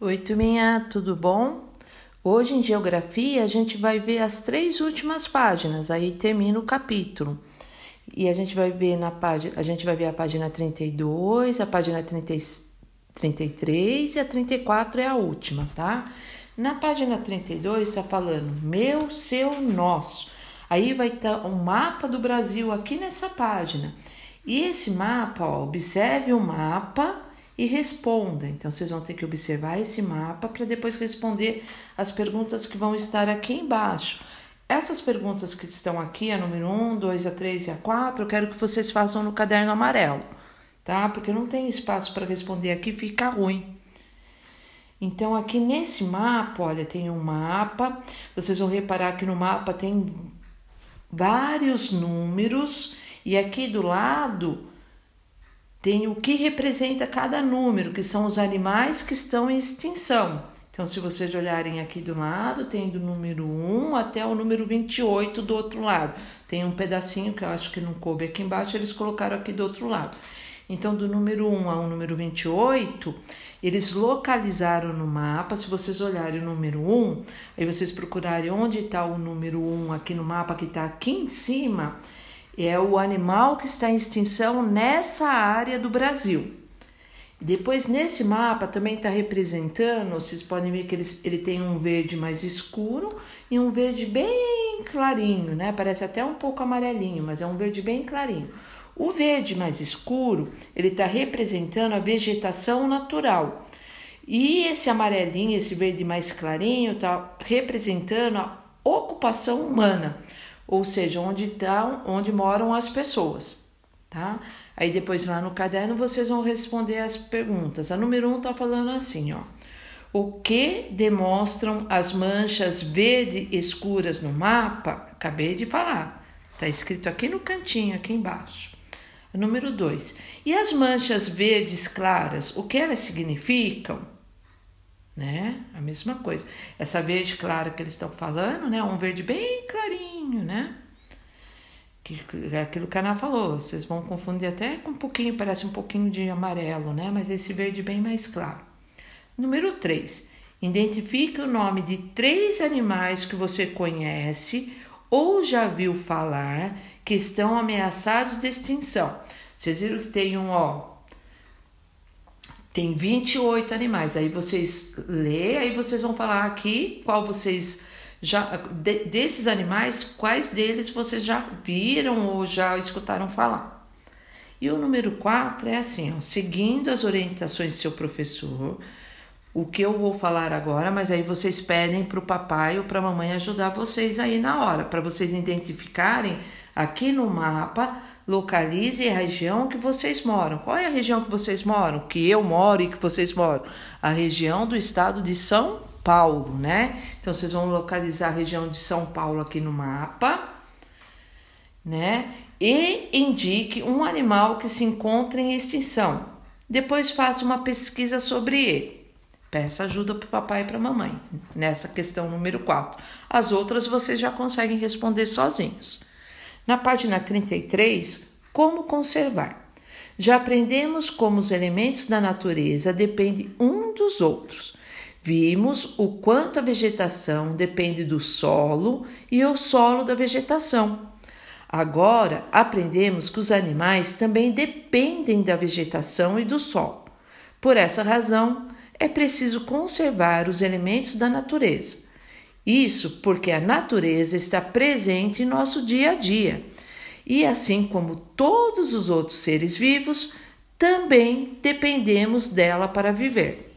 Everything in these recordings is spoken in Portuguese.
Oi, turminha, tudo bom? Hoje em Geografia a gente vai ver as três últimas páginas, aí termina o capítulo. E a gente vai ver na página, a gente vai ver a página 32, a página 30, 33 e a 34 é a última, tá? Na página 32 está falando meu, seu, nosso. Aí vai estar tá um mapa do Brasil aqui nessa página. E esse mapa, ó, observe o mapa e responda. Então, vocês vão ter que observar esse mapa para depois responder as perguntas que vão estar aqui embaixo. Essas perguntas que estão aqui, a número 1, 2, a 3 e a 4, eu quero que vocês façam no caderno amarelo, tá? Porque não tem espaço para responder aqui, fica ruim. Então, aqui nesse mapa, olha, tem um mapa. Vocês vão reparar que no mapa tem vários números e aqui do lado tem o que representa cada número, que são os animais que estão em extinção. Então, se vocês olharem aqui do lado, tem do número 1 até o número 28 do outro lado. Tem um pedacinho que eu acho que não coube aqui embaixo, eles colocaram aqui do outro lado. Então, do número 1 ao número 28, eles localizaram no mapa. Se vocês olharem o número 1, aí vocês procurarem onde está o número 1 aqui no mapa, que está aqui em cima, é o animal que está em extinção nessa área do Brasil. Depois, nesse mapa, também está representando, vocês podem ver que ele, ele tem um verde mais escuro e um verde bem clarinho, né? Parece até um pouco amarelinho, mas é um verde bem clarinho. O verde mais escuro, ele está representando a vegetação natural. E esse amarelinho, esse verde mais clarinho, está representando a ocupação humana ou seja, onde estão, onde moram as pessoas, tá? Aí depois lá no caderno vocês vão responder as perguntas. A número um tá falando assim, ó. O que demonstram as manchas verde escuras no mapa? Acabei de falar. Tá escrito aqui no cantinho, aqui embaixo. A número dois. E as manchas verdes claras, o que elas significam? né? A mesma coisa. Essa verde clara que eles estão falando, né? Um verde bem clarinho, né? Que, é aquilo que a Ana falou, vocês vão confundir até com um pouquinho, parece um pouquinho de amarelo, né? Mas esse verde bem mais claro. Número 3. Identifique o nome de três animais que você conhece ou já viu falar que estão ameaçados de extinção. Vocês viram que tem um, ó, tem 28 animais. Aí vocês lê, aí vocês vão falar aqui qual vocês já de, desses animais, quais deles vocês já viram ou já escutaram falar. E o número 4 é assim, ó, seguindo as orientações do seu professor, o que eu vou falar agora, mas aí vocês pedem para o papai ou para a mamãe ajudar vocês aí na hora, para vocês identificarem aqui no mapa localize a região que vocês moram. Qual é a região que vocês moram? Que eu moro e que vocês moram? A região do estado de São Paulo, né? Então vocês vão localizar a região de São Paulo aqui no mapa, né? E indique um animal que se encontra em extinção. Depois faça uma pesquisa sobre ele. Peça ajuda para o papai e para a mamãe nessa questão número 4. As outras vocês já conseguem responder sozinhos. Na página 33, como conservar. Já aprendemos como os elementos da natureza dependem um dos outros. Vimos o quanto a vegetação depende do solo e o solo da vegetação. Agora aprendemos que os animais também dependem da vegetação e do solo. Por essa razão, é preciso conservar os elementos da natureza. Isso porque a natureza está presente em nosso dia a dia. E assim como todos os outros seres vivos, também dependemos dela para viver.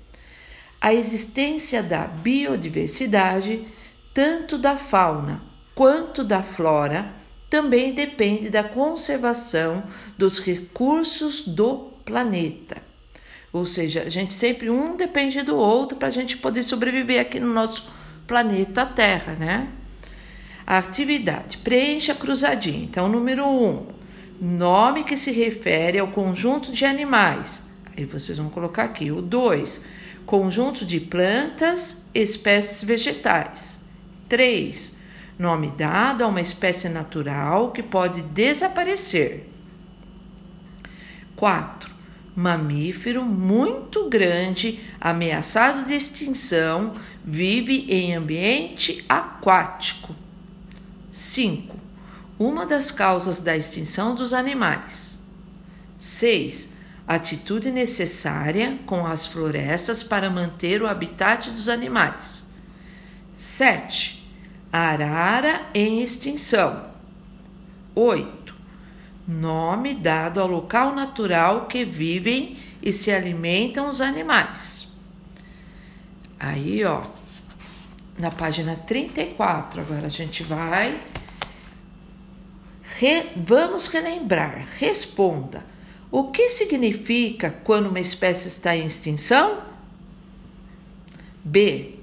A existência da biodiversidade, tanto da fauna quanto da flora, também depende da conservação dos recursos do planeta. Ou seja, a gente sempre um depende do outro para a gente poder sobreviver aqui no nosso planeta Terra, né? A atividade. Preencha a cruzadinha. Então, número um, nome que se refere ao conjunto de animais. Aí vocês vão colocar aqui. O dois, conjunto de plantas, espécies vegetais. Três, nome dado a uma espécie natural que pode desaparecer. 4. mamífero muito grande, ameaçado de extinção, vive em ambiente aquático. 5. Uma das causas da extinção dos animais. 6. Atitude necessária com as florestas para manter o habitat dos animais. 7. Arara em extinção. 8. Nome dado ao local natural que vivem e se alimentam os animais. Aí, ó, na página 34, agora a gente vai. Re, vamos relembrar. Responda. O que significa quando uma espécie está em extinção? B.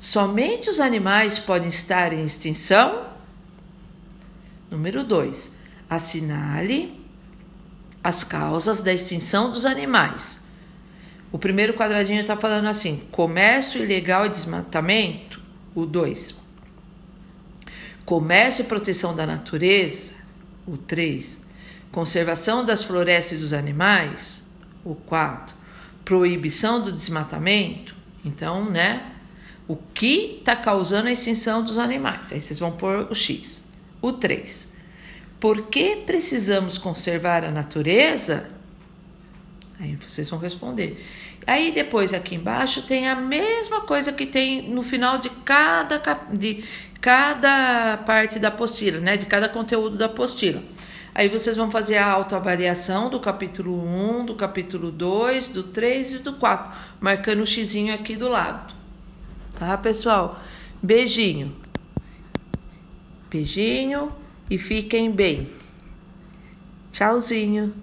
Somente os animais podem estar em extinção? Número 2. Assinale as causas da extinção dos animais. O primeiro quadradinho está falando assim: comércio ilegal e desmatamento. O 2. Comércio e proteção da natureza. O 3. Conservação das florestas e dos animais. O 4. Proibição do desmatamento. Então, né? O que está causando a extinção dos animais? Aí vocês vão pôr o X. O 3 por que precisamos conservar a natureza? Aí vocês vão responder. Aí depois aqui embaixo tem a mesma coisa que tem no final de cada, de cada parte da apostila, né? De cada conteúdo da apostila. Aí vocês vão fazer a autoavaliação do capítulo 1, do capítulo 2, do 3 e do 4, marcando o xizinho aqui do lado. Tá, pessoal? Beijinho. Beijinho e fiquem bem. Tchauzinho.